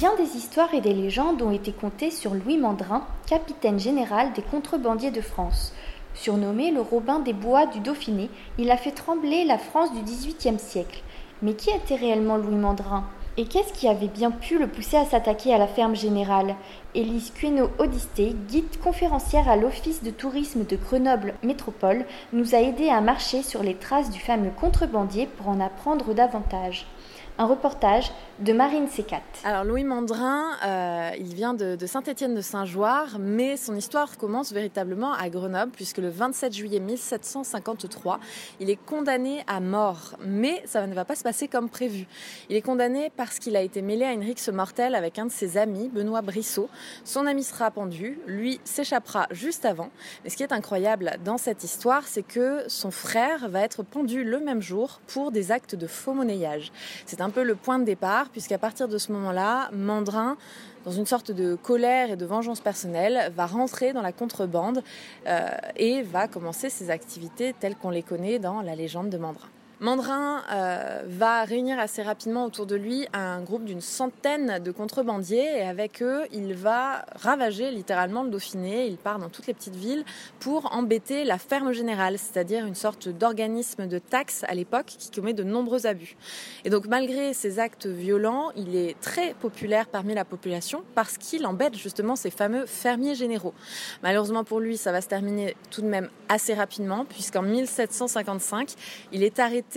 Bien des histoires et des légendes ont été contées sur Louis Mandrin, capitaine général des contrebandiers de France. Surnommé le Robin des Bois du Dauphiné, il a fait trembler la France du XVIIIe siècle. Mais qui était réellement Louis Mandrin? Et qu'est-ce qui avait bien pu le pousser à s'attaquer à la ferme générale? Élise Cueno-Audisté, guide conférencière à l'Office de tourisme de Grenoble Métropole, nous a aidé à marcher sur les traces du fameux contrebandier pour en apprendre davantage. Un reportage de Marine Sécat. Alors Louis Mandrin, euh, il vient de, Saint-Étienne de Saint-Joire, mais son histoire commence véritablement à Grenoble, puisque le 27 juillet 1753, il est condamné à mort. Mais ça ne va pas se passer comme prévu. Il est condamné parce qu'il a été mêlé à une rixe mortelle avec un de ses amis, Benoît Brissot. Son ami sera pendu, lui s'échappera juste avant. Mais ce qui est incroyable dans cette histoire, c'est que son frère va être pendu le même jour pour des actes de faux monnayage. Un un peu le point de départ, puisqu'à partir de ce moment-là, Mandrin, dans une sorte de colère et de vengeance personnelle, va rentrer dans la contrebande euh, et va commencer ses activités telles qu'on les connaît dans la légende de Mandrin. Mandrin euh, va réunir assez rapidement autour de lui un groupe d'une centaine de contrebandiers et avec eux, il va ravager littéralement le Dauphiné. Il part dans toutes les petites villes pour embêter la ferme générale, c'est-à-dire une sorte d'organisme de taxe à l'époque qui commet de nombreux abus. Et donc malgré ces actes violents, il est très populaire parmi la population parce qu'il embête justement ces fameux fermiers généraux. Malheureusement pour lui, ça va se terminer tout de même assez rapidement puisqu'en 1755, il est arrêté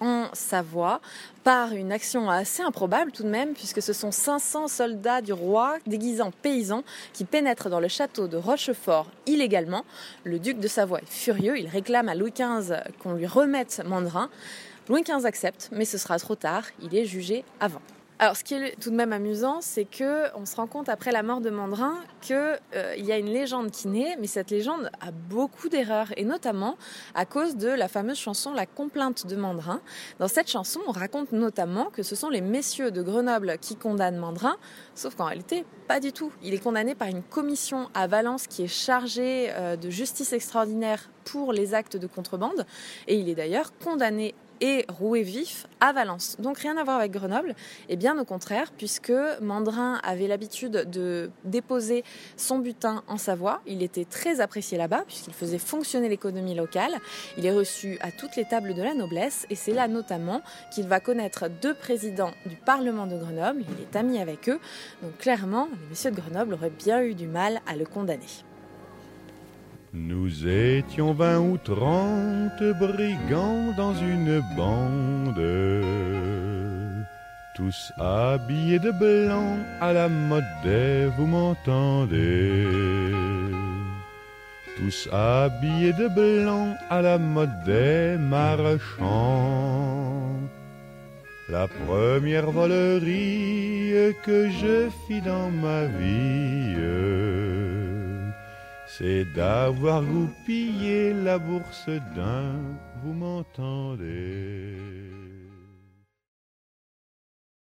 en Savoie par une action assez improbable tout de même, puisque ce sont 500 soldats du roi déguisés en paysans qui pénètrent dans le château de Rochefort illégalement. Le duc de Savoie est furieux, il réclame à Louis XV qu'on lui remette Mandrin. Louis XV accepte, mais ce sera trop tard, il est jugé avant. Alors, ce qui est tout de même amusant, c'est que on se rend compte après la mort de Mandrin qu'il euh, y a une légende qui naît, mais cette légende a beaucoup d'erreurs, et notamment à cause de la fameuse chanson La complainte de Mandrin. Dans cette chanson, on raconte notamment que ce sont les messieurs de Grenoble qui condamnent Mandrin, sauf qu'en réalité, pas du tout. Il est condamné par une commission à Valence qui est chargée euh, de justice extraordinaire pour les actes de contrebande, et il est d'ailleurs condamné et roué vif à Valence. Donc rien à voir avec Grenoble, et bien au contraire, puisque Mandrin avait l'habitude de déposer son butin en Savoie. Il était très apprécié là-bas, puisqu'il faisait fonctionner l'économie locale. Il est reçu à toutes les tables de la noblesse, et c'est là notamment qu'il va connaître deux présidents du Parlement de Grenoble. Il est ami avec eux, donc clairement, les messieurs de Grenoble auraient bien eu du mal à le condamner. Nous étions vingt ou trente brigands dans une bande, tous habillés de blanc à la mode vous m'entendez. Tous habillés de blanc à la mode des marchands. La première volerie que je fis dans ma vie c'est d'avoir goupillé la bourse d'un, vous m'entendez